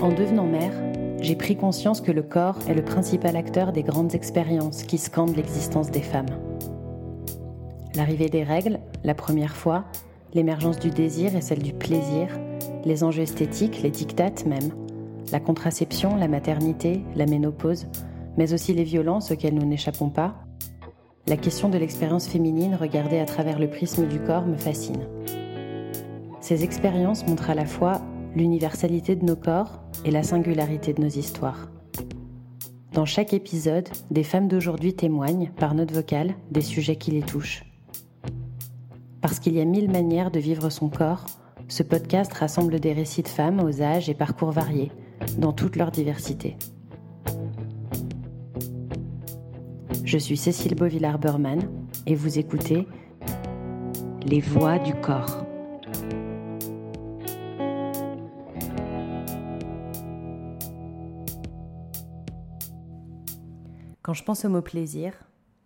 En devenant mère, j'ai pris conscience que le corps est le principal acteur des grandes expériences qui scandent l'existence des femmes. L'arrivée des règles, la première fois, l'émergence du désir et celle du plaisir, les enjeux esthétiques, les dictates même, la contraception, la maternité, la ménopause, mais aussi les violences auxquelles nous n'échappons pas, la question de l'expérience féminine regardée à travers le prisme du corps me fascine. Ces expériences montrent à la fois l'universalité de nos corps et la singularité de nos histoires. Dans chaque épisode, des femmes d'aujourd'hui témoignent, par note vocale, des sujets qui les touchent. Parce qu'il y a mille manières de vivre son corps, ce podcast rassemble des récits de femmes aux âges et parcours variés, dans toute leur diversité. Je suis Cécile Beauvillard-Berman et vous écoutez Les voix du corps. Quand je pense au mot plaisir,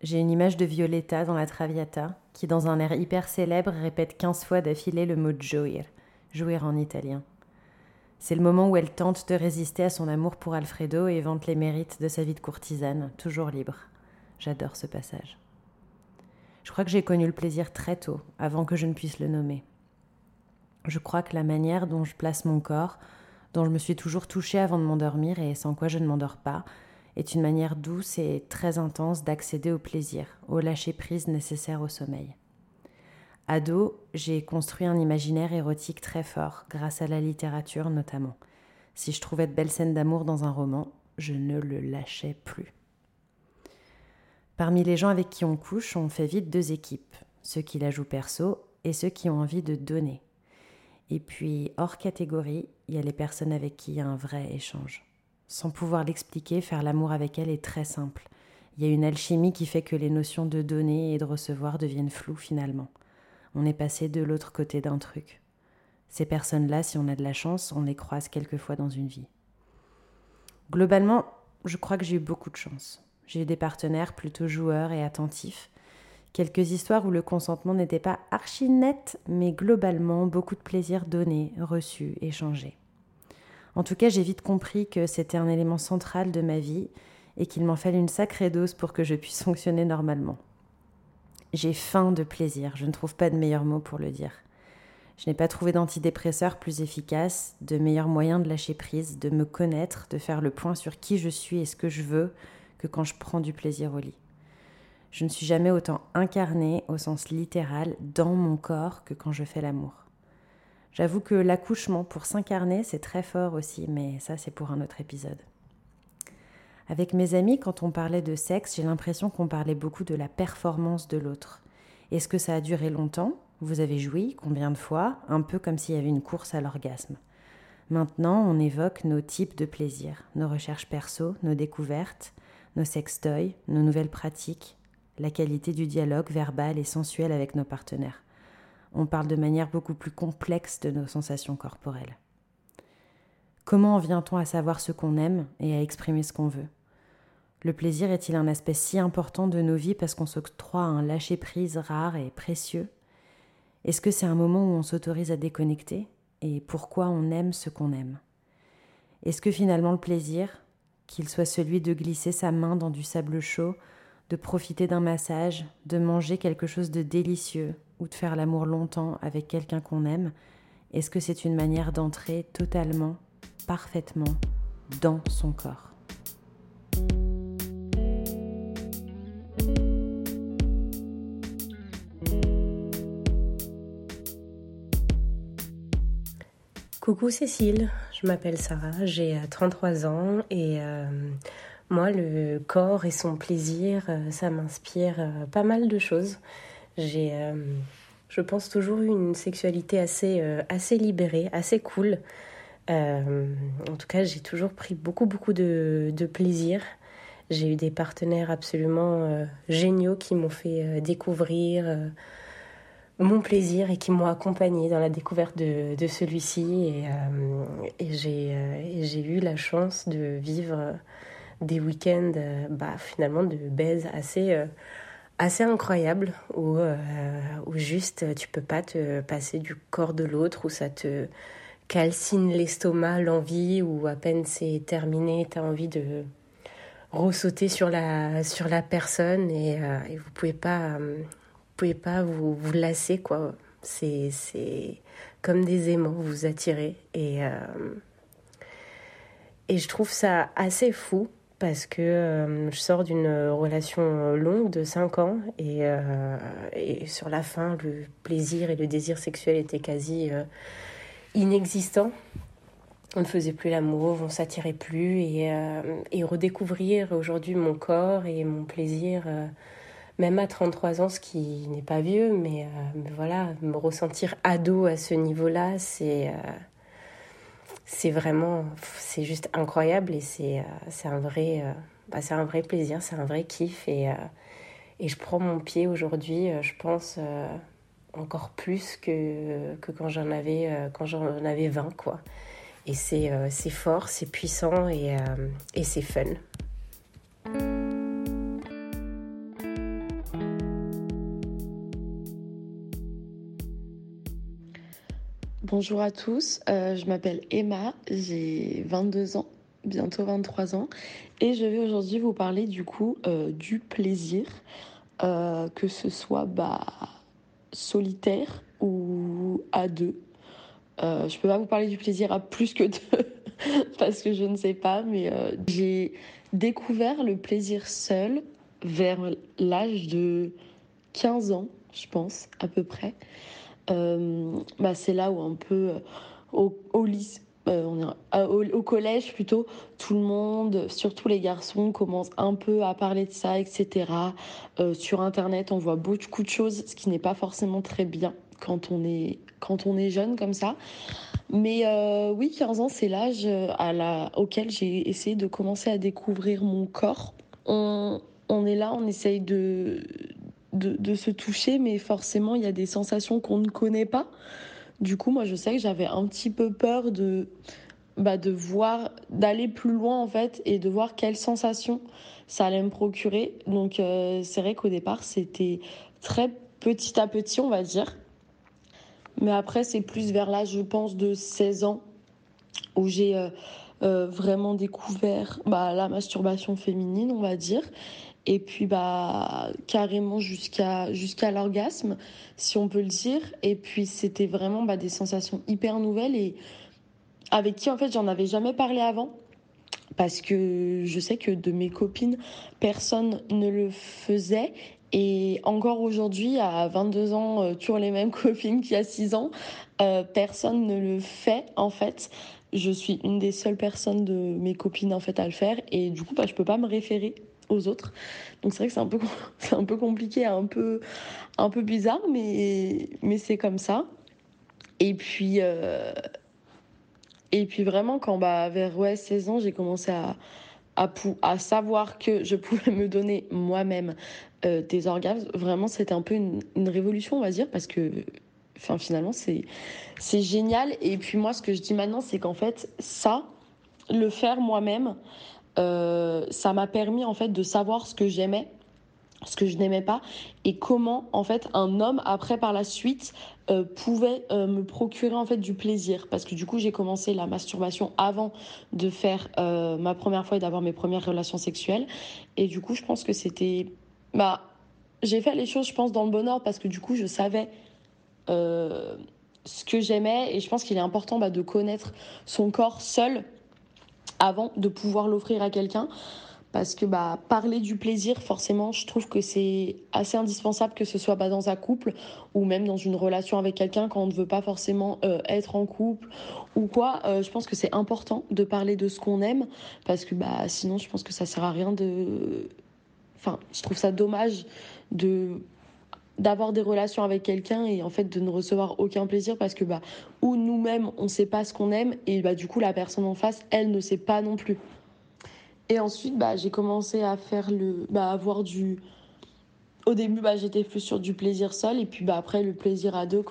j'ai une image de Violetta dans la Traviata qui, dans un air hyper célèbre, répète 15 fois d'affilée le mot jouir, jouir en italien. C'est le moment où elle tente de résister à son amour pour Alfredo et vante les mérites de sa vie de courtisane, toujours libre. J'adore ce passage. Je crois que j'ai connu le plaisir très tôt, avant que je ne puisse le nommer. Je crois que la manière dont je place mon corps, dont je me suis toujours touchée avant de m'endormir et sans quoi je ne m'endors pas, est une manière douce et très intense d'accéder au plaisir, au lâcher-prise nécessaire au sommeil. Ado, j'ai construit un imaginaire érotique très fort, grâce à la littérature notamment. Si je trouvais de belles scènes d'amour dans un roman, je ne le lâchais plus. Parmi les gens avec qui on couche, on fait vite deux équipes, ceux qui la jouent perso et ceux qui ont envie de donner. Et puis, hors catégorie, il y a les personnes avec qui il y a un vrai échange. Sans pouvoir l'expliquer, faire l'amour avec elle est très simple. Il y a une alchimie qui fait que les notions de donner et de recevoir deviennent floues finalement. On est passé de l'autre côté d'un truc. Ces personnes-là, si on a de la chance, on les croise quelquefois dans une vie. Globalement, je crois que j'ai eu beaucoup de chance. J'ai eu des partenaires plutôt joueurs et attentifs. Quelques histoires où le consentement n'était pas archi net, mais globalement beaucoup de plaisir donné, reçu, échangé. En tout cas, j'ai vite compris que c'était un élément central de ma vie et qu'il m'en fallait une sacrée dose pour que je puisse fonctionner normalement. J'ai faim de plaisir, je ne trouve pas de meilleur mot pour le dire. Je n'ai pas trouvé d'antidépresseur plus efficace, de meilleur moyen de lâcher prise, de me connaître, de faire le point sur qui je suis et ce que je veux, que quand je prends du plaisir au lit. Je ne suis jamais autant incarnée au sens littéral dans mon corps que quand je fais l'amour. J'avoue que l'accouchement pour s'incarner, c'est très fort aussi, mais ça c'est pour un autre épisode. Avec mes amis, quand on parlait de sexe, j'ai l'impression qu'on parlait beaucoup de la performance de l'autre. Est-ce que ça a duré longtemps? Vous avez joui Combien de fois? Un peu comme s'il y avait une course à l'orgasme. Maintenant, on évoque nos types de plaisirs, nos recherches perso, nos découvertes, nos sextoys, nos nouvelles pratiques, la qualité du dialogue verbal et sensuel avec nos partenaires on parle de manière beaucoup plus complexe de nos sensations corporelles. Comment en vient-on à savoir ce qu'on aime et à exprimer ce qu'on veut? Le plaisir est-il un aspect si important de nos vies parce qu'on s'octroie un lâcher-prise rare et précieux? Est-ce que c'est un moment où on s'autorise à déconnecter Et pourquoi on aime ce qu'on aime? Est-ce que finalement le plaisir, qu'il soit celui de glisser sa main dans du sable chaud, de profiter d'un massage, de manger quelque chose de délicieux, ou de faire l'amour longtemps avec quelqu'un qu'on aime, est-ce que c'est une manière d'entrer totalement, parfaitement dans son corps? Coucou Cécile, je m'appelle Sarah, j'ai 33 euh, ans et euh, moi le corps et son plaisir, euh, ça m'inspire pas mal de choses. J'ai, euh, je pense, toujours eu une sexualité assez, euh, assez libérée, assez cool. Euh, en tout cas, j'ai toujours pris beaucoup, beaucoup de, plaisir. J'ai eu des partenaires absolument géniaux qui m'ont fait découvrir mon plaisir et qui m'ont accompagné dans la découverte de, de celui-ci. Et, et j'ai eu la chance de vivre des week-ends bah, finalement de baise assez assez incroyable où, euh, où juste tu peux pas te passer du corps de l'autre, où ça te calcine l'estomac, l'envie, ou à peine c'est terminé, tu as envie de ressauter sur la, sur la personne et, euh, et vous pouvez pas, vous pouvez pas vous, vous lasser, quoi. C'est, c'est comme des aimants, vous vous attirez. Et, et je trouve ça assez fou parce que euh, je sors d'une relation longue de 5 ans et, euh, et, sur la fin, le plaisir et le désir sexuel étaient quasi euh, inexistants. On ne faisait plus l'amour, on s'attirait plus et, et redécouvrir aujourd'hui mon corps et mon plaisir, même à 33 ans, ce qui n'est pas vieux, mais, mais, voilà, me ressentir ado à ce niveau-là, c'est c'est vraiment, c'est juste incroyable et c'est euh, un, vrai, euh, bah, un vrai plaisir, c'est un vrai kiff. Et, euh, et je prends mon pied aujourd'hui, je pense, encore plus que, que quand j'en avais, quand avais 20. Quoi. Et c'est fort, c'est puissant et, et c'est fun. Bonjour à tous, euh, je m'appelle Emma, j'ai 22 ans, bientôt 23 ans, et je vais aujourd'hui vous parler du coup euh, du plaisir, euh, que ce soit bah, solitaire ou à deux. je peux pas vous parler du plaisir à plus que deux, parce que je ne sais pas, mais j'ai découvert le plaisir seul vers l'âge de 15 ans, je pense, à peu près. Euh, bah, c'est là où un peu euh, au, au lycée, euh, au, collège plutôt, tout le monde, surtout les garçons, commencent un peu à parler de ça, etc. sur Internet, on voit beaucoup de choses, ce qui n'est pas forcément très bien quand on est, quand on est jeune comme ça. Mais oui, 15 ans, c'est l'âge à la, auquel j'ai essayé de commencer à découvrir mon corps. On, on est là, on essaye de, de, se toucher, mais forcément, il y a des sensations qu'on ne connaît pas. Du coup, moi, je sais que j'avais un petit peu peur de, bah, de voir, d'aller plus loin, en fait, et de voir quelles sensations ça allait me procurer. Donc, euh, c'est vrai qu'au départ, c'était très petit à petit, on va dire. Mais après, c'est plus vers là, je pense, de 16 ans, où j'ai euh, euh, vraiment découvert bah, la masturbation féminine, on va dire et puis bah carrément jusqu'à jusqu'à l'orgasme si on peut le dire. Et puis c'était vraiment bah, des sensations hyper nouvelles et avec qui en fait j'en avais jamais parlé avant. Parce que je sais que de mes copines personne ne le faisait. Et encore aujourd'hui à 22 ans euh, toujours les mêmes copines qu'il y a 6 ans euh, personne ne le fait en fait. Je suis une des seules personnes de mes copines en fait à le faire. Et du coup bah, je peux pas me référer aux autres. Donc c'est vrai que c'est un peu, c'est un peu compliqué, un peu, un peu bizarre, mais, mais c'est comme ça. Et puis, euh, et puis vraiment, quand bah, vers ouais, 16 ans, j'ai commencé à, à, à, savoir que je pouvais me donner moi-même euh, des orgasmes, vraiment c'était un peu une, révolution, on va dire, parce que finalement c'est, c'est génial. Et puis moi, ce que je dis maintenant, c'est qu'en fait, ça, le faire moi-même, ça m'a permis en fait de savoir ce que j'aimais ce que je n'aimais pas et comment en fait un homme après par la suite euh, pouvait euh, me procurer en fait du plaisir. Parce que du coup j'ai commencé la masturbation avant de faire ma première fois et d'avoir mes premières relations sexuelles. Et du coup je pense que c'était bah j'ai fait les choses je pense dans le bon ordre parce que du coup je savais ce que j'aimais et je pense qu'il est important bah, de connaître son corps seul avant de pouvoir l'offrir à quelqu'un. Parce que bah, parler du plaisir, forcément, je trouve que c'est assez indispensable que ce soit pas dans un couple ou même dans une relation avec quelqu'un quand on ne veut pas forcément euh, être en couple ou quoi. Euh, je pense que c'est important de parler de ce qu'on aime parce que bah, sinon, je pense que ça sert à rien de. Enfin, je trouve ça dommage de d'avoir des relations avec quelqu'un et en fait de ne recevoir aucun plaisir parce que bah ou nous-mêmes on sait pas ce qu'on aime et bah du coup la personne en face elle ne sait pas non plus. Et ensuite bah j'ai commencé à faire le bah avoir du au début bah j'étais plus sur du plaisir seul et puis bah après le plaisir à deux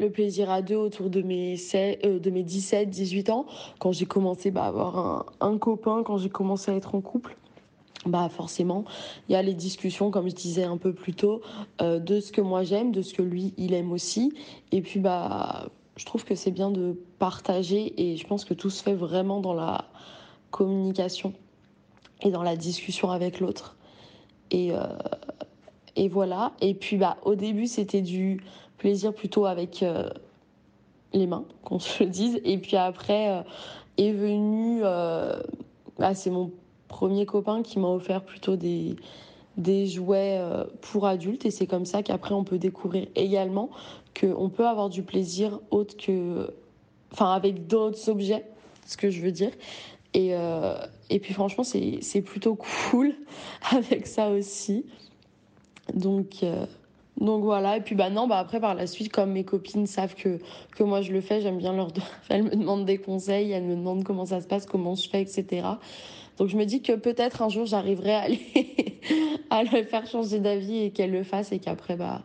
le plaisir à deux autour de mes, euh, de mes 17, 18 ans, quand j'ai commencé bah, à avoir un copain, quand j'ai commencé à être en couple bah forcément, il y a les discussions, comme je disais un peu plus tôt, euh, de ce que moi j'aime, de ce que lui il aime aussi. Et puis bah, je trouve que c'est bien de partager et je pense que tout se fait vraiment dans la communication et dans la discussion avec l'autre. Et, euh, et voilà. Et puis bah, au début, c'était du plaisir plutôt avec euh, les mains, qu'on se le dise. Et puis après est venu, bah, c'est mon premier copain qui m'a offert plutôt des, des jouets pour adultes. Et c'est comme ça qu'après, on peut découvrir également qu'on peut avoir du plaisir autre que. Enfin, avec d'autres objets, ce que je veux dire. Et, euh, et puis franchement, c'est plutôt cool avec ça aussi. Donc, euh, donc voilà. Et puis bah non, bah après par la suite, comme mes copines savent que, que moi je le fais, j'aime bien leur. Elles me demandent des conseils, elles me demandent comment ça se passe, comment je fais, etc. Donc je me dis que peut-être un jour j'arriverai à, à le faire changer d'avis et qu'elles le fassent et qu'après, bah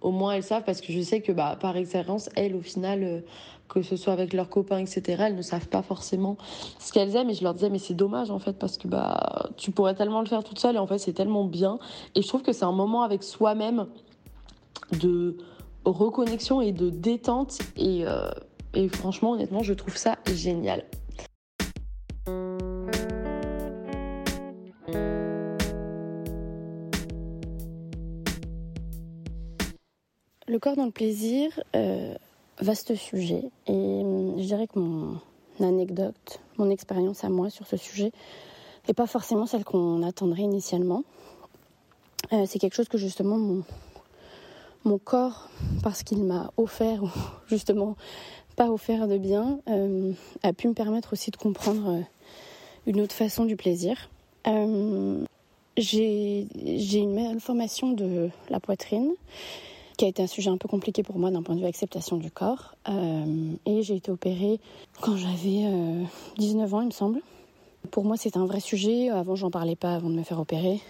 au moins elles savent parce que je sais que bah, par expérience, elles, au final, euh, que ce soit avec leurs copains, etc., elles ne savent pas forcément ce qu'elles aiment. Et je leur disais, mais c'est dommage en fait parce que bah, tu pourrais tellement le faire toute seule et en fait, c'est tellement bien. Et je trouve que c'est un moment avec soi-même de reconnexion et de détente. Et, euh, et franchement, honnêtement, je trouve ça génial. Le corps dans le plaisir, euh, vaste sujet. Et hum, je dirais que mon anecdote, mon expérience à moi sur ce sujet n'est pas forcément celle qu'on attendrait initialement. Euh, c'est quelque chose que justement mon, corps, parce qu'il m'a offert, ou justement pas offert de bien, euh, a pu me permettre aussi de comprendre une autre façon du plaisir. j'ai une malformation de la poitrine qui a été un sujet un peu compliqué pour moi d'un point de vue acceptation du corps. Euh, et j'ai été opérée quand j'avais 19 euh, ans, il me semble. Pour moi, c'était un vrai sujet. Avant, j'en parlais pas avant de me faire opérer.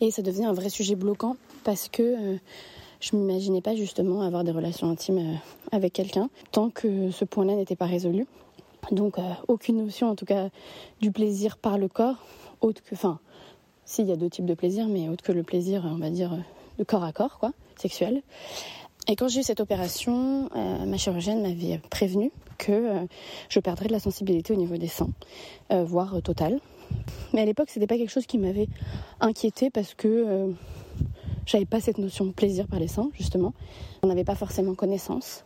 Et ça devenait un vrai sujet bloquant parce que euh, je m'imaginais pas justement avoir des relations intimes avec quelqu'un tant que ce point-là n'était pas résolu. Donc, aucune notion, en tout cas, du plaisir par le corps, autre que. Enfin, s'il y a deux types de plaisir, mais autre que le plaisir, on va dire, de corps à corps, quoi sexuelle. Et quand j'ai eu cette opération, euh, ma chirurgienne m'avait prévenu que euh, je perdrais de la sensibilité au niveau des seins, euh, voire totale. Mais à l'époque, c'était pas quelque chose qui m'avait inquiété parce que j'avais pas cette notion de plaisir par les seins, justement. On n'avait pas forcément connaissance.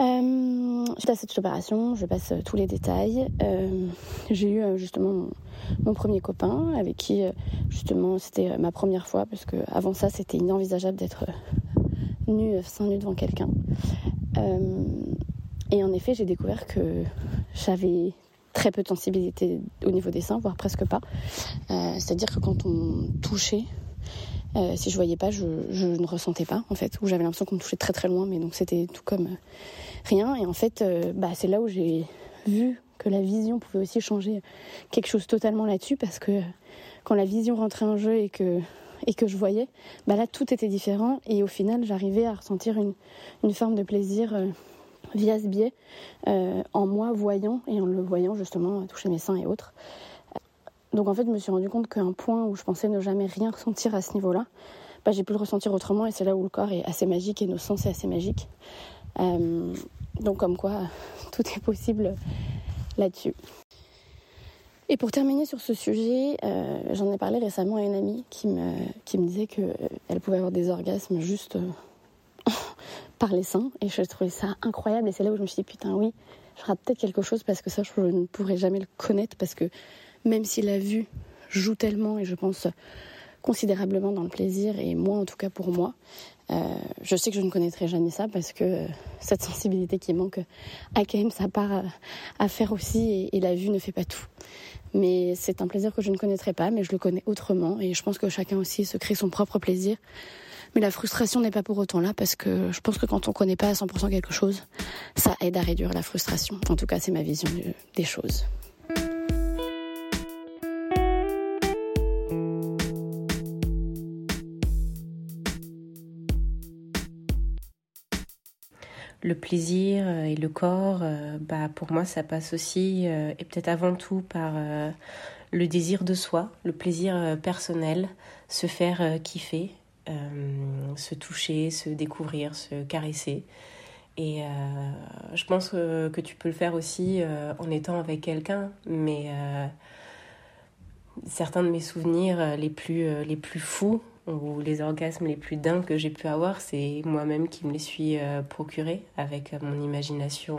Euh, suite à cette opération, je passe tous les détails. j'ai eu justement mon, premier copain avec qui justement c'était ma première fois parce que avant ça c'était inenvisageable d'être nu seins nu devant quelqu'un. Euh, et en effet j'ai découvert que j'avais très peu de sensibilité au niveau des seins, voire presque pas. Euh, c'est-à-dire que quand on touchait, euh, si je voyais pas, je, ne ressentais pas en fait, ou j'avais l'impression qu'on me touchait très très loin, mais donc c'était tout comme rien. Et en fait, bah, c'est là où j'ai vu que la vision pouvait aussi changer quelque chose totalement là-dessus parce que quand la vision rentrait en jeu et que, et que je voyais, bah là tout était différent et au final j'arrivais à ressentir une, une forme de plaisir euh, via ce biais euh, en moi voyant et en le voyant justement toucher mes seins et autres. Donc en fait je me suis rendu compte qu'un point où je pensais ne jamais rien ressentir à ce niveau-là, bah, j'ai pu le ressentir autrement et c'est là où le corps est assez magique et nos sens sont assez magiques. Euh, donc comme quoi tout est possible là-dessus. Et pour terminer sur ce sujet, euh, j'en ai parlé récemment à une amie qui me, qui me disait qu'elle euh, pouvait avoir des orgasmes juste par les seins. Et je trouvais ça incroyable. Et c'est là où je me suis dit, putain, oui, je rate peut-être quelque chose parce que ça, je ne pourrais jamais le connaître. Parce que même si la vue joue tellement, et je pense considérablement dans le plaisir, et moi en tout cas pour moi, euh, je sais que je ne connaîtrai jamais ça parce que euh, cette sensibilité qui manque a quand même sa part à, faire aussi et, la vue ne fait pas tout. Mais c'est un plaisir que je ne connaîtrai pas, mais je le connais autrement et je pense que chacun aussi se crée son propre plaisir. Mais la frustration n'est pas pour autant là parce que je pense que quand on ne connaît pas à 100% quelque chose, ça aide à réduire la frustration. En tout cas, c'est ma vision des choses. Le plaisir euh, et le corps, euh, bah, pour moi, ça passe aussi, euh, et peut-être avant tout, par le désir de soi, le plaisir personnel, se faire kiffer, se toucher, se découvrir, se caresser. Et je pense que tu peux le faire aussi en étant avec quelqu'un, mais certains de mes souvenirs les plus, les plus fous ou les orgasmes les plus dingues que j'ai pu avoir, c'est moi-même qui me les suis procurés avec mon imagination,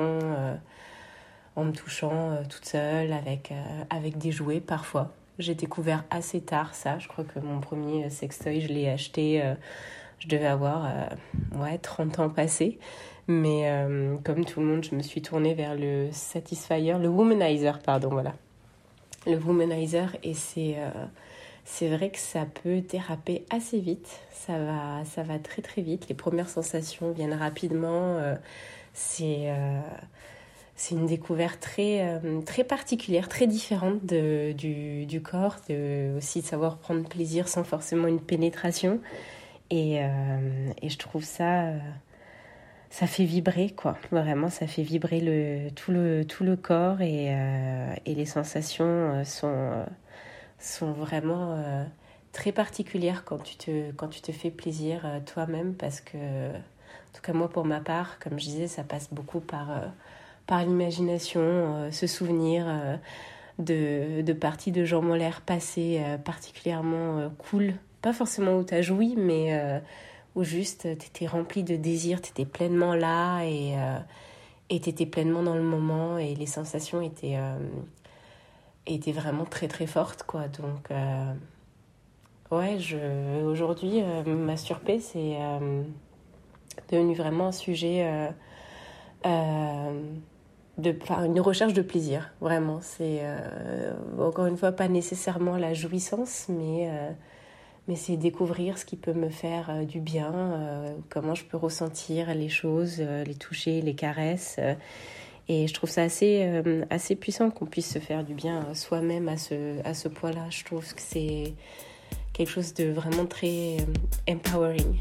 en me touchant toute seule, avec, avec des jouets parfois. J'ai découvert assez tard ça. Je crois que mon premier sextoy, je l'ai acheté, je devais avoir ouais, 30 ans passés. Mais euh, comme tout le monde, je me suis tournée vers le Satisfyer, le Womanizer, pardon, voilà. Le Womanizer, et c'est euh, c'est vrai que ça peut déraper assez vite. Ça va, ça va très très vite. Les premières sensations viennent rapidement. Euh, c'est c'est une découverte très, très particulière, très différente du, du, corps, aussi de savoir prendre plaisir sans forcément une pénétration. Et, et je trouve ça ça fait vibrer quoi vraiment ça fait vibrer le tout le tout le corps et, euh, et les sensations euh, sont euh, sont vraiment très particulières quand tu te quand tu te fais plaisir toi-même parce que en tout cas moi pour ma part comme je disais ça passe beaucoup par par l'imagination se souvenir de, de parties de Jean Moller passées particulièrement cool. Pas forcément où tu as joui mais où juste tu étais rempli de désir, tu étais pleinement là et euh, tu étais pleinement dans le moment et les sensations étaient, euh, étaient vraiment très très fortes. quoi. Donc, euh, ouais, je, aujourd'hui, ma surprise, c'est devenu vraiment un sujet de, une recherche de plaisir, vraiment. C'est encore une fois pas nécessairement la jouissance, mais mais c'est découvrir ce qui peut me faire euh, du bien, euh, comment je peux ressentir les choses, euh, les toucher, les caresses. Et je trouve ça assez, assez puissant qu'on puisse se faire du bien soi-même à ce, à ce point-là. Je trouve que c'est quelque chose de vraiment très empowering.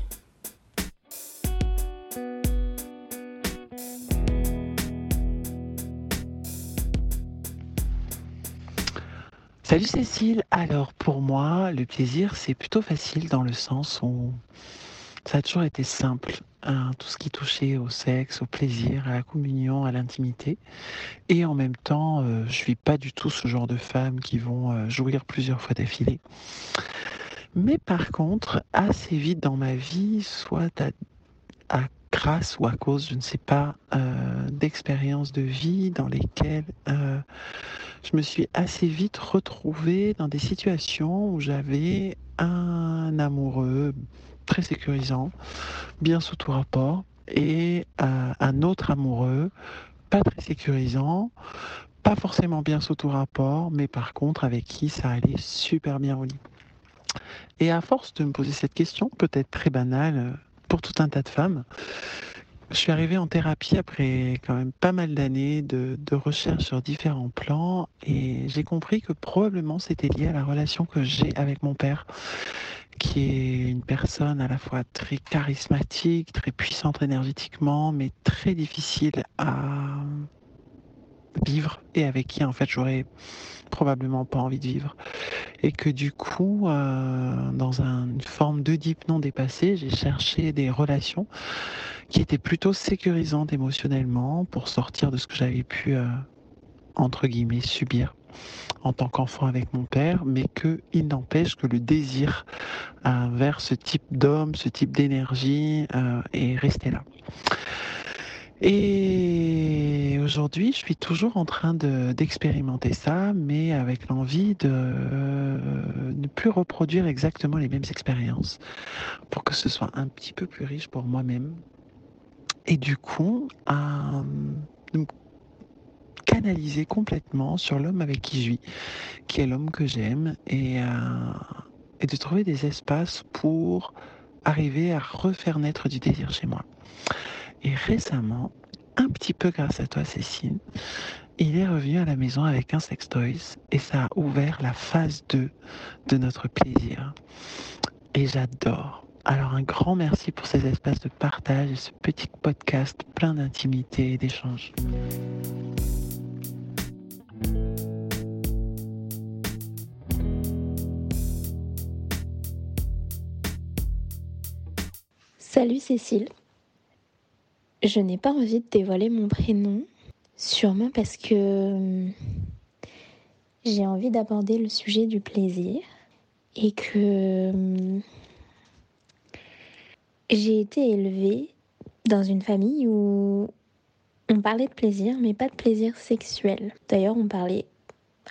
Salut Cécile. Alors pour moi, le plaisir, c'est plutôt facile dans le sens où ça a toujours été simple. Hein, tout ce qui touchait au sexe, au plaisir, à la communion, à l'intimité. Et en même temps, euh, je suis pas du tout ce genre de femmes qui vont euh, jouir plusieurs fois d'affilée. Mais par contre, assez vite dans ma vie, soit à, grâce ou à cause, je ne sais pas, euh, d'expériences de vie dans lesquelles je me suis assez vite retrouvée dans des situations où j'avais un amoureux très sécurisant, bien sous tout rapport, et euh, un autre amoureux pas très sécurisant, pas forcément bien sous tout rapport, mais par contre avec qui ça allait super bien au lit. Et à force de me poser cette question, peut-être très banale pour tout un tas de femmes, je suis arrivée en thérapie après quand même pas mal d'années de, recherche sur différents plans et j'ai compris que probablement c'était lié à la relation que j'ai avec mon père, qui est une personne à la fois très charismatique, très puissante énergétiquement, mais très difficile à vivre et avec qui en fait j'aurais probablement pas envie de vivre. Et que du coup, euh, dans une forme d'Oedipe non dépassé, j'ai cherché des relations qui étaient plutôt sécurisantes émotionnellement pour sortir de ce que j'avais pu, euh, entre guillemets, subir en tant qu'enfant avec mon père, mais que il n'empêche que le désir euh, vers ce type d'homme, ce type d'énergie est resté là. Et aujourd'hui, je suis toujours en train d'expérimenter ça, mais avec l'envie de euh, ne plus reproduire exactement les mêmes expériences pour que ce soit un petit peu plus riche pour moi-même. Et du coup, canaliser complètement sur l'homme avec qui je vis, qui est l'homme que j'aime, et, euh, et de trouver des espaces pour arriver à refaire naître du désir chez moi. Et récemment, un petit peu grâce à toi Cécile, il est revenu à la maison avec un sextoys et ça a ouvert la phase 2 de notre plaisir. Et j'adore. Alors un grand merci pour ces espaces de partage et ce petit podcast plein d'intimité et d'échange. Salut Cécile, Je n'ai pas envie de dévoiler mon prénom, sûrement parce que euh, j'ai envie d'aborder le sujet du plaisir et que euh, j'ai été élevée dans une famille où on parlait de plaisir, mais pas de plaisir sexuel. D'ailleurs, on parlait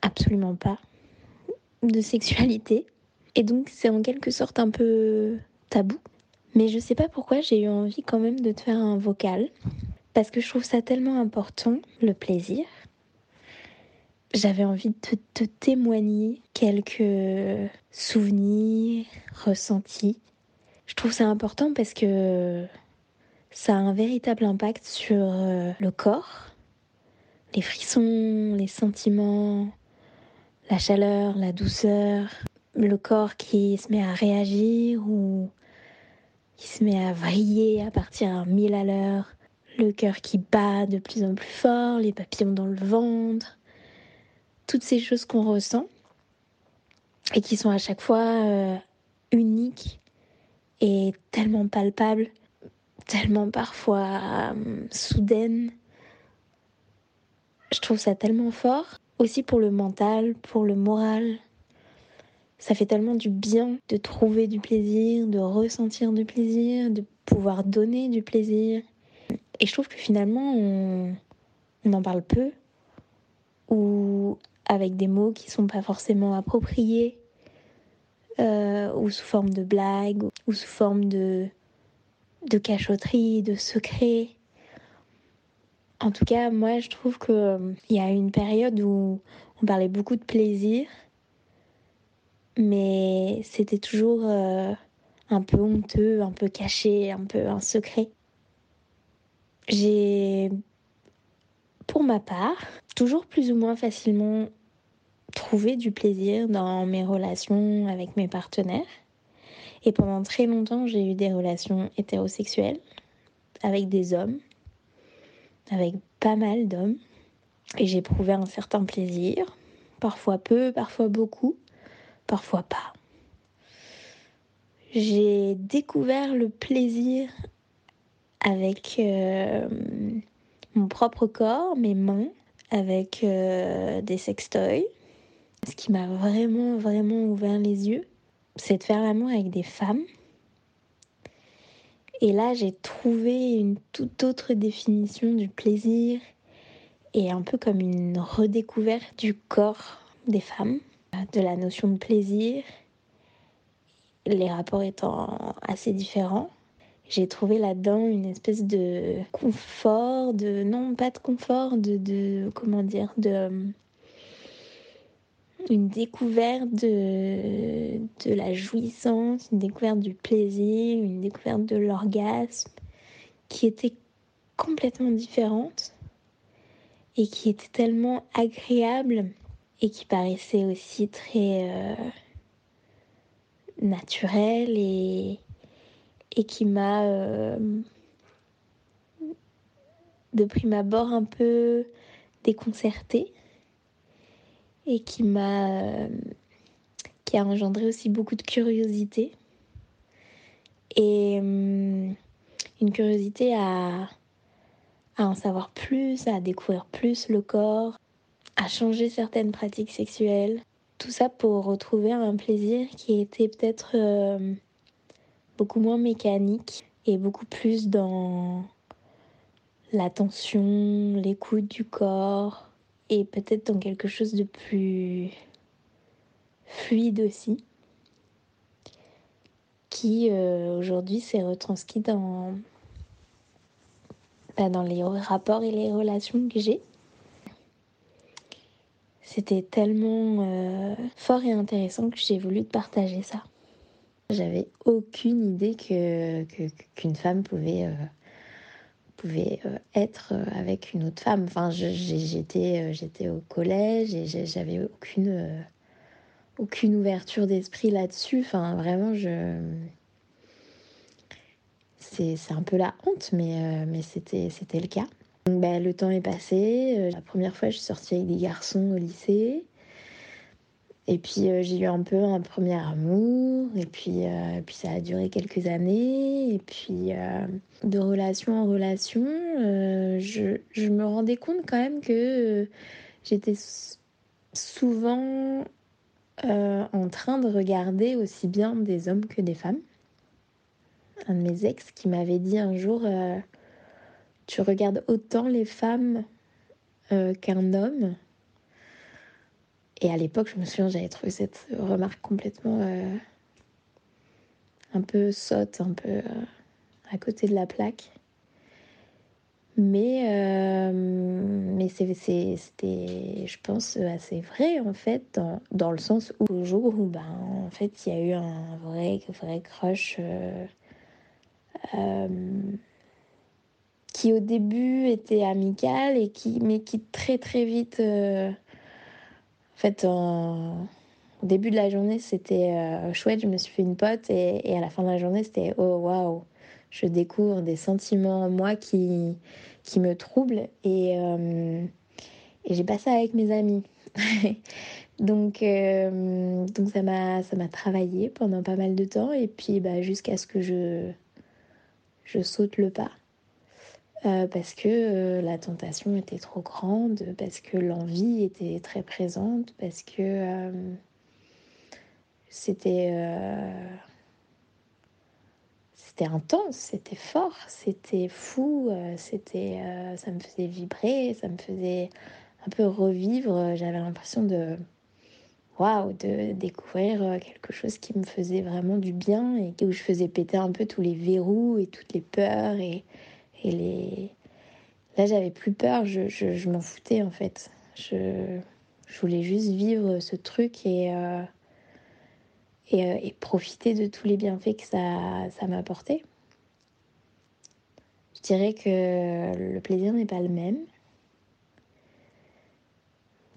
absolument pas de sexualité. Et donc, c'est en quelque sorte un peu tabou. Mais je sais pas pourquoi j'ai eu envie quand même de te faire un vocal. Parce que je trouve ça tellement important, le plaisir. J'avais envie de te, témoigner quelques souvenirs, ressentis. Je trouve ça important parce que ça a un véritable impact sur euh, le corps, les frissons, les sentiments, la chaleur, la douceur, le corps qui se met à réagir ou qui se met à vriller à partir à mille à l'heure, le cœur qui bat de plus en plus fort, les papillons dans le ventre, toutes ces choses qu'on ressent et qui sont à chaque fois euh, uniques et tellement palpables, tellement parfois euh, soudaines. Je trouve ça tellement fort, aussi pour le mental, pour le moral. Ça fait tellement du bien de trouver du plaisir, de ressentir du plaisir, de pouvoir donner du plaisir. Et je trouve que finalement, on, on en parle peu, ou avec des mots qui sont pas forcément appropriés, euh, ou sous forme de blagues, ou sous forme de, de cachotterie, de secret. En tout cas, moi, je trouve qu'il euh, y a une période où on parlait beaucoup de plaisir, mais c'était toujours euh, un peu honteux, un peu caché, un peu un secret. J'ai, pour ma part, toujours plus ou moins facilement trouvé du plaisir dans mes relations avec mes partenaires. Et pendant très longtemps, j'ai eu des relations hétérosexuelles avec des hommes, avec pas mal d'hommes. Et j'ai éprouvé un certain plaisir, parfois peu, parfois beaucoup, parfois pas. J'ai découvert le plaisir avec euh, mon propre corps, mes mains, avec euh, des sextoys. Ce qui m'a vraiment, vraiment ouvert les yeux, c'est de faire l'amour avec des femmes. Et là, j'ai trouvé une toute autre définition du plaisir et un peu comme une redécouverte du corps des femmes, de la notion de plaisir, les rapports étant assez différents. J'ai trouvé là-dedans une espèce de confort, de non pas de confort, de, de comment dire, de une découverte de, de la jouissance, une découverte du plaisir, une découverte de l'orgasme qui était complètement différente et qui était tellement agréable et qui paraissait aussi très euh, naturel et, et qui m'a euh, de prime abord un peu déconcertée et qui m'a euh, qui a engendré aussi beaucoup de curiosité et hum, une curiosité à, à en savoir plus, à découvrir plus le corps, à changer certaines pratiques sexuelles. Tout ça pour retrouver un plaisir qui était peut-être euh, beaucoup moins mécanique et beaucoup plus dans l'attention, l'écoute du corps, et peut-être dans quelque chose de plus fluide aussi, qui euh, aujourd'hui s'est retranscrit dans, bah, dans les rapports et les relations que j'ai. C'était tellement euh, fort et intéressant que j'ai voulu te partager ça. J'avais aucune idée que, qu'une femme pouvait euh, pouvais euh, être euh, avec une autre femme. Enfin, j'étais, euh, j'étais au collège et j'avais aucune, aucune ouverture d'esprit là-dessus. Enfin, vraiment, je. C'est, un peu la honte, mais, mais c'était, le cas. Ben, le temps est passé. La première fois, je suis sortie avec des garçons au lycée. Et puis j'ai eu un peu un premier amour, et puis, puis ça a duré quelques années, et puis de relation en relation, je, je, me rendais compte quand même que j'étais souvent en train de regarder aussi bien des hommes que des femmes. Un de mes ex qui m'avait dit un jour, tu regardes autant les femmes qu'un homme. Et à l'époque, je me souviens, j'avais trouvé cette remarque complètement euh, un peu sotte, un peu euh, à côté de la plaque. Mais, euh, mais c'était, je pense, assez vrai en fait, dans, dans, le sens où au jour où ben, en fait, il y a eu un vrai, vrai crush qui au début était amical et qui, mais qui très très vite en fait, au début de la journée, c'était euh, chouette, je me suis fait une pote, et, à la fin de la journée, c'était oh waouh, je découvre des sentiments en moi qui, qui me troublent, et, euh, j'ai pas ça avec mes amis. donc, euh, donc ça m'a travaillé pendant pas mal de temps, et puis bah, jusqu'à ce que je, je saute le pas. Euh, parce que euh, la tentation était trop grande, parce que l'envie était très présente, parce que euh, c'était intense, c'était fort, c'était fou, c'était ça me faisait vibrer, ça me faisait un peu revivre. J'avais l'impression de waouh, de découvrir quelque chose qui me faisait vraiment du bien et où je faisais péter un peu tous les verrous et toutes les peurs et et les... Là, j'avais plus peur, je, je, m'en foutais en fait. Je, je, voulais juste vivre ce truc et, euh, et, euh, et, profiter de tous les bienfaits que ça, ça m'apportait. Je dirais que le plaisir n'est pas le même,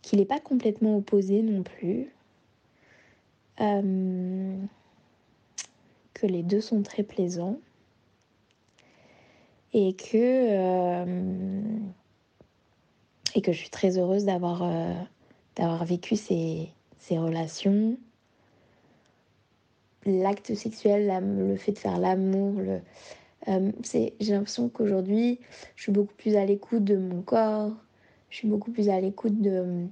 qu'il n'est pas complètement opposé non plus, euh, que les deux sont très plaisants et que, euh, et que je suis très heureuse d'avoir euh, d'avoir vécu ces, ces relations. L'acte sexuel, le fait de faire l'amour, le, euh, j'ai l'impression qu'aujourd'hui, je suis beaucoup plus à l'écoute de mon corps, je suis beaucoup plus à l'écoute de,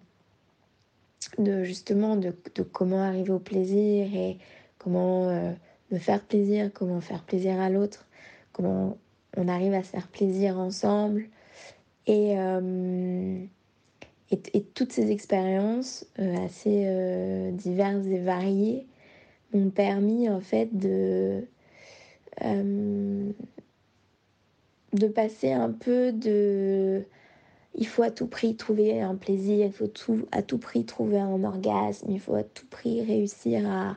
de justement de, de, comment arriver au plaisir et comment me faire plaisir, comment faire plaisir à l'autre, comment on arrive à se faire plaisir ensemble. Et, euh, toutes ces expériences euh, assez euh, diverses et variées m'ont permis en fait de, de passer un peu de il faut à tout prix trouver un plaisir, il faut tout, à tout prix trouver un orgasme, il faut à tout prix réussir à,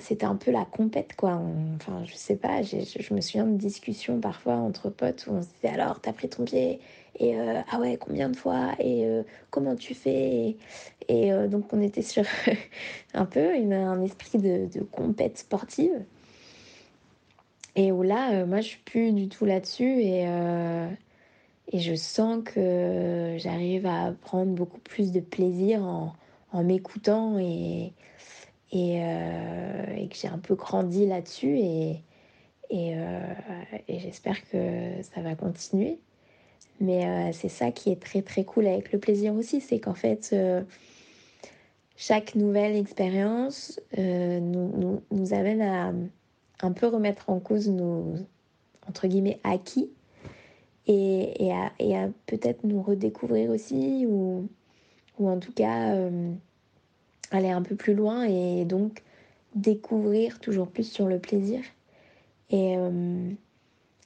c'était un peu la compète quoi. enfin, je sais pas, je me souviens de discussions parfois entre potes où on se disait alors, t'as pris ton pied et euh, ah ouais, combien de fois et euh, comment tu fais et, euh, donc on était sur un peu un esprit de, de compète sportive. Et où là, moi je suis plus du tout là-dessus et, et je sens que j'arrive à prendre beaucoup plus de plaisir en, en m'écoutant et euh, et, que j'ai un peu grandi là-dessus et, euh, et, j'espère que ça va continuer. Mais euh, c'est ça qui est très très cool avec le plaisir aussi, c'est qu'en fait, chaque nouvelle expérience nous, nous, amène à un peu remettre en cause nos, entre guillemets, acquis et, et à, à peut-être nous redécouvrir aussi ou, ou en tout cas aller un peu plus loin et donc découvrir toujours plus sur le plaisir. Et, euh,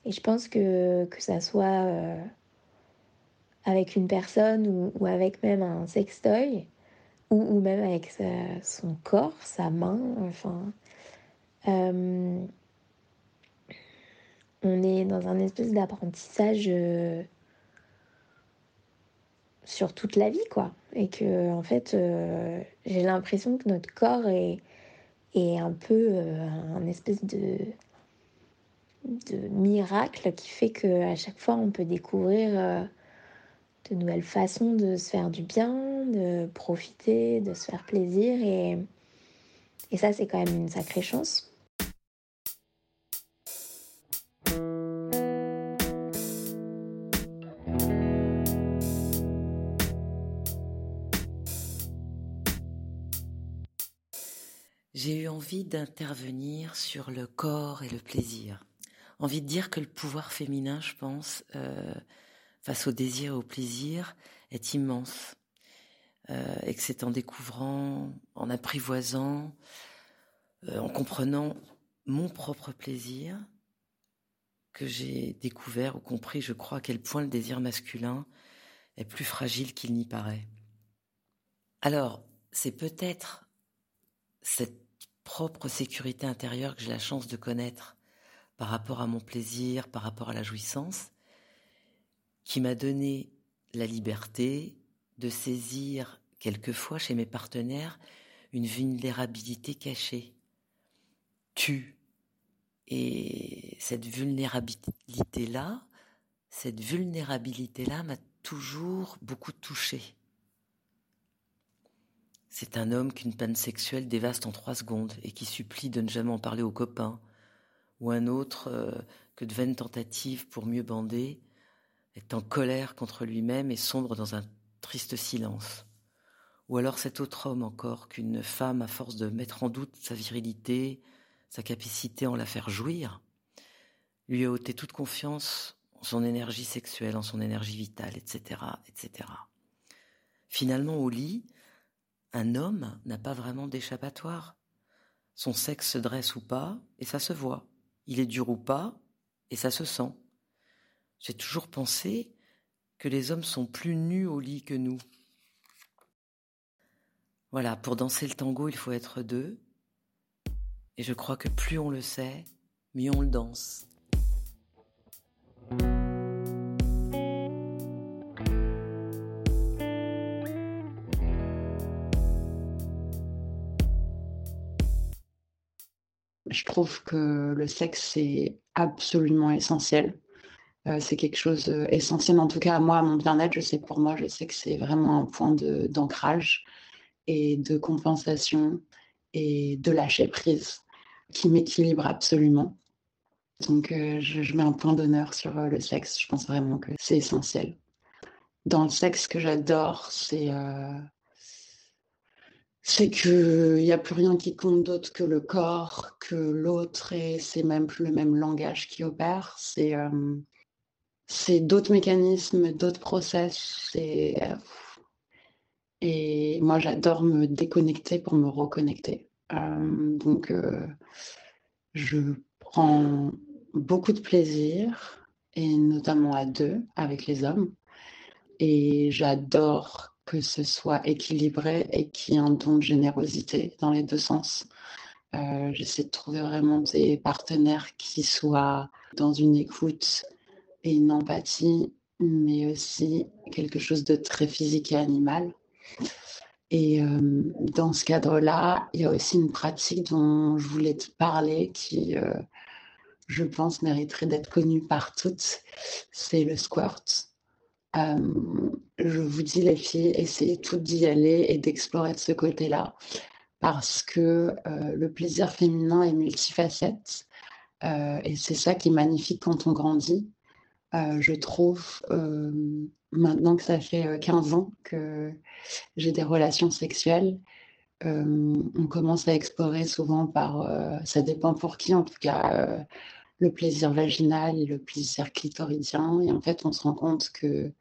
je pense que, que ça soit euh, avec une personne ou, avec même un sextoy ou, même avec son corps, sa main, enfin. Euh, on est dans un espèce d'apprentissage sur toute la vie, quoi. Et que, en fait, j'ai l'impression que notre corps est, est un peu euh, un espèce de, de miracle qui fait qu'à chaque fois, on peut découvrir euh, de nouvelles façons de se faire du bien, de profiter, de se faire plaisir. Et, et ça, c'est quand même une sacrée chance. J'ai eu envie d'intervenir sur le corps et le plaisir. Envie de dire que le pouvoir féminin, je pense, euh, face au désir et au plaisir, est immense. Euh, et que c'est en découvrant, en apprivoisant, euh, en comprenant mon propre plaisir, que j'ai découvert ou compris, je crois, à quel point le désir masculin est plus fragile qu'il n'y paraît. Alors, c'est peut-être cette propre sécurité intérieure que j'ai la chance de connaître par rapport à mon plaisir, par rapport à la jouissance, qui m'a donné la liberté de saisir quelquefois chez mes partenaires une vulnérabilité cachée, tue. Et cette vulnérabilité-là, cette vulnérabilité-là m'a toujours beaucoup touchée. C'est un homme qu'une panne sexuelle dévaste en trois secondes et qui supplie de ne jamais en parler aux copains, ou un autre euh, que de vaines tentatives pour mieux bander est en colère contre lui-même et sombre dans un triste silence. Ou alors cet autre homme encore qu'une femme, à force de mettre en doute sa virilité, sa capacité en la faire jouir, lui a ôté toute confiance en son énergie sexuelle, en son énergie vitale, etc., etc. Finalement, au lit, un homme n'a pas vraiment d'échappatoire. Son sexe se dresse ou pas, et ça se voit. Il est dur ou pas, et ça se sent. J'ai toujours pensé que les hommes sont plus nus au lit que nous. Voilà, pour danser le tango, il faut être deux. Et je crois que plus on le sait, mieux on le danse. Je trouve que le sexe, est absolument essentiel. Euh, c'est quelque chose d'essentiel, en tout cas à moi, à mon bien-être. Je sais pour moi, je sais que c'est vraiment un point d'ancrage et de compensation et de lâcher prise qui m'équilibre absolument. Donc euh, je, mets un point d'honneur sur euh, le sexe. Je pense vraiment que c'est essentiel. Dans le sexe, que j'adore, c'est c'est qu'il n'y a plus rien qui compte d'autre que le corps, que l'autre, et c'est même plus le même langage qui opère. C'est euh, d'autres mécanismes, d'autres process. Et, et moi, j'adore me déconnecter pour me reconnecter. Euh, donc, euh, je prends beaucoup de plaisir, et notamment à deux, avec les hommes. Et j'adore que ce soit équilibré et qu'il y ait un don de générosité dans les deux sens. Euh, j'essaie de trouver vraiment des partenaires qui soient dans une écoute et une empathie, mais aussi quelque chose de très physique et animal. Et euh, dans ce cadre-là, il y a aussi une pratique dont je voulais te parler qui, euh, je pense, mériterait d'être connue par toutes. C'est le squirt. Euh, je vous dis, les filles, essayez toutes d'y aller et d'explorer de ce côté-là. Parce que euh, le plaisir féminin est multifacette. Euh, et c'est ça qui est magnifique quand on grandit. je trouve, maintenant que ça fait 15 ans que j'ai des relations sexuelles, on commence à explorer souvent par, ça dépend pour qui en tout cas, le plaisir vaginal et le plaisir clitoridien. Et en fait, on se rend compte que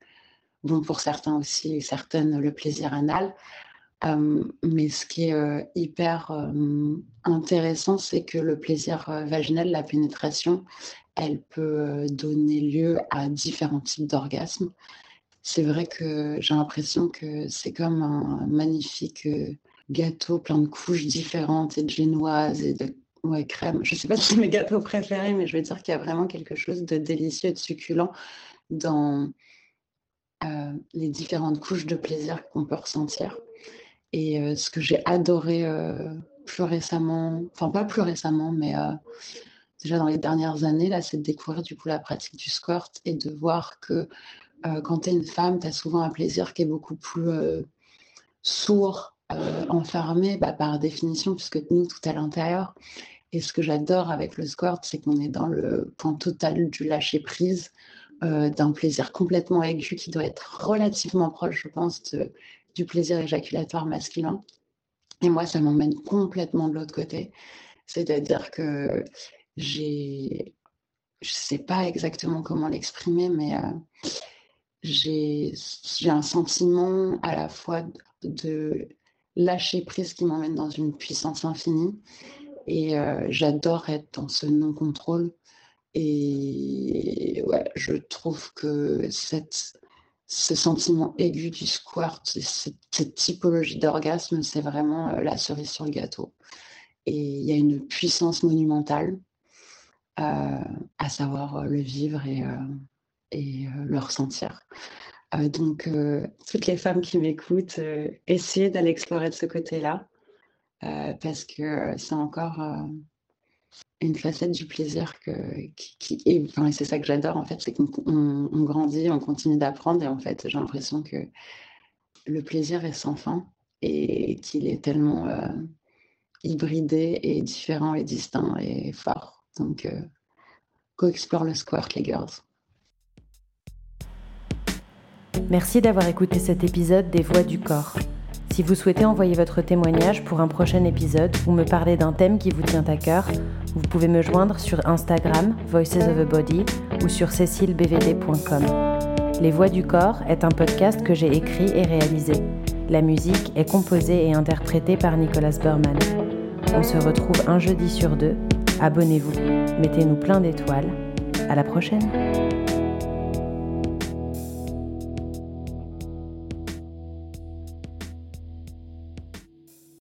bon pour certains aussi, certaines le plaisir anal. Euh, mais ce qui est euh, hyper euh, intéressant, c'est que le plaisir vaginal, la pénétration, elle peut donner lieu à différents types d'orgasmes. C'est vrai que j'ai l'impression que c'est comme un magnifique gâteau plein de couches différentes et de génoises et de ouais, crème. Je ne sais pas si c'est mes gâteaux préférés, mais je veux dire qu'il y a vraiment quelque chose de délicieux et de succulent dans euh, les différentes couches de plaisir qu'on peut ressentir. Et euh, ce que j'ai adoré euh, plus récemment, enfin pas plus récemment, mais déjà dans les dernières années, là, c'est de découvrir du coup la pratique du squirt et de voir que quand tu es une femme, tu as souvent un plaisir qui est beaucoup plus sourd, enfermé bah, par définition, puisque nous, tout à l'intérieur. Et ce que j'adore avec le squirt, c'est qu'on est dans le point total du lâcher prise, d'un plaisir complètement aigu qui doit être relativement proche, je pense, du plaisir éjaculatoire masculin. Et moi, ça m'emmène complètement de l'autre côté. C'est-à-dire que j'ai, je ne sais pas exactement comment l'exprimer, mais euh, j'ai un sentiment à la fois de lâcher prise qui m'emmène dans une puissance infinie. Et euh, j'adore être dans ce non-contrôle. Et ouais, je trouve que cette, ce sentiment aigu du squirt, cette, typologie d'orgasme, c'est vraiment euh, la cerise sur le gâteau. Et il y a une puissance monumentale, euh, à savoir euh, le vivre et, et le ressentir. donc, toutes les femmes qui m'écoutent, essayez d'aller explorer de ce côté-là, parce que c'est encore une facette du plaisir que, enfin, c'est ça que j'adore en fait, c'est qu'on on, grandit, on continue d'apprendre et en fait j'ai l'impression que le plaisir est sans fin et qu'il est tellement euh, hybridé et différent et distinct et fort. Donc euh, co-explore le squirt les girls. Merci d'avoir écouté cet épisode des Voix du corps. Si vous souhaitez envoyer votre témoignage pour un prochain épisode ou me parler d'un thème qui vous tient à cœur, vous pouvez me joindre sur Instagram, Voices of a Body, ou sur cécilebvd.com. Les Voix du Corps est un podcast que j'ai écrit et réalisé. La musique est composée et interprétée par Nicolas Berman. On se retrouve un jeudi sur deux. Abonnez-vous, mettez-nous plein d'étoiles. À la prochaine!